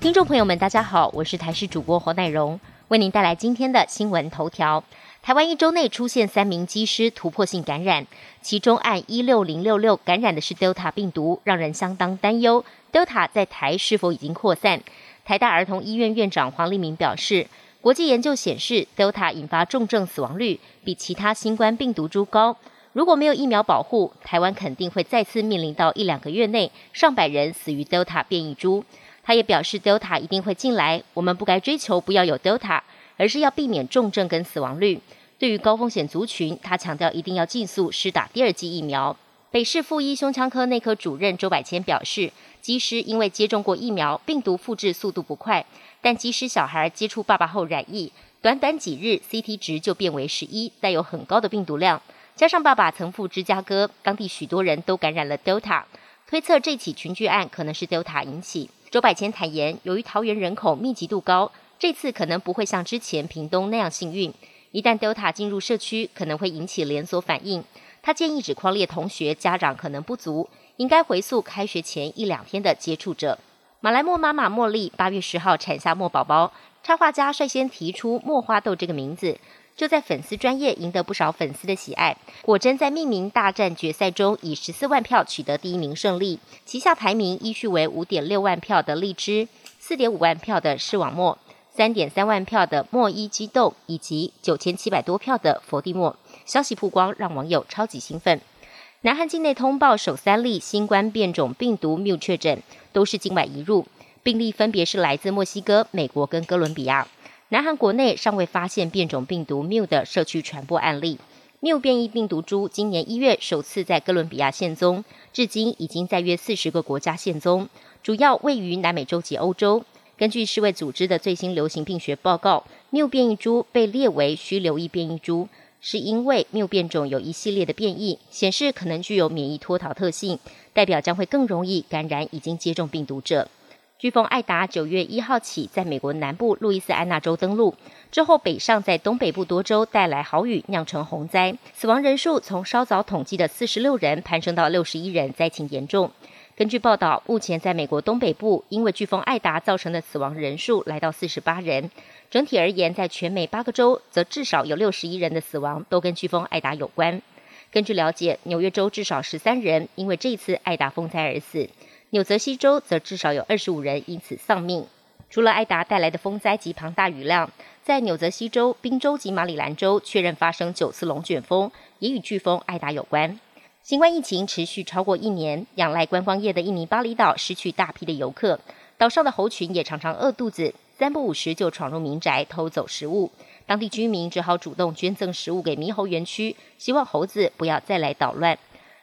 听众朋友们，大家好，我是台视主播侯乃荣，为您带来今天的新闻头条。台湾一周内出现三名机师突破性感染，其中按一六零六六感染的是 Delta 病毒，让人相当担忧。Delta 在台是否已经扩散？台大儿童医院院长黄立明表示，国际研究显示，Delta 引发重症死亡率比其他新冠病毒株高。如果没有疫苗保护，台湾肯定会再次面临到一两个月内上百人死于 Delta 变异株。他也表示，Delta 一定会进来，我们不该追求不要有 Delta，而是要避免重症跟死亡率。对于高风险族群，他强调一定要尽速施打第二剂疫苗。北市附一胸腔科内科主任周百千表示，即使因为接种过疫苗，病毒复制速度不快，但即使小孩接触爸爸后染疫，短短几日 CT 值就变为十一，带有很高的病毒量。加上爸爸曾赴芝加哥，当地许多人都感染了 Delta，推测这起群聚案可能是 Delta 引起。周百千坦言，由于桃园人口密集度高，这次可能不会像之前屏东那样幸运。一旦 Delta 进入社区，可能会引起连锁反应。他建议指框列同学家长可能不足，应该回溯开学前一两天的接触者。马来莫妈妈茉莉八月十号产下貘宝宝，插画家率先提出“貘花豆”这个名字，就在粉丝专业赢得不少粉丝的喜爱。果真在命名大战决赛中，以十四万票取得第一名胜利。旗下排名依序为五点六万票的荔枝，四点五万票的视网膜，三点三万票的莫伊激豆，以及九千七百多票的佛地墨。消息曝光，让网友超级兴奋。南韩境内通报首三例新冠变种病毒 Mu 确诊，都是境外移入病例，分别是来自墨西哥、美国跟哥伦比亚。南韩国内尚未发现变种病毒 Mu 的社区传播案例。Mu 变异病毒株今年一月首次在哥伦比亚现踪，至今已经在约四十个国家现踪，主要位于南美洲及欧洲。根据世卫组织的最新流行病学报告，Mu 变异株被列为需留意变异株。是因为 Mu 变种有一系列的变异，显示可能具有免疫脱逃特性，代表将会更容易感染已经接种病毒者。飓风艾达九月一号起在美国南部路易斯安那州登陆，之后北上在东北部多州带来豪雨，酿成洪灾，死亡人数从稍早统计的四十六人攀升到六十一人，灾情严重。根据报道，目前在美国东北部因为飓风艾达造成的死亡人数来到四十八人。整体而言，在全美八个州，则至少有六十一人的死亡都跟飓风艾达有关。根据了解，纽约州至少十三人因为这次艾达风灾而死，纽泽西州则至少有二十五人因此丧命。除了艾达带来的风灾及庞大雨量，在纽泽西州、宾州及马里兰州确认发生九次龙卷风，也与飓风艾达有关。新冠疫情持续超过一年，仰赖观光业的印尼巴厘岛失去大批的游客，岛上的猴群也常常饿肚子。三不五时就闯入民宅偷走食物，当地居民只好主动捐赠食物给猕猴园区，希望猴子不要再来捣乱。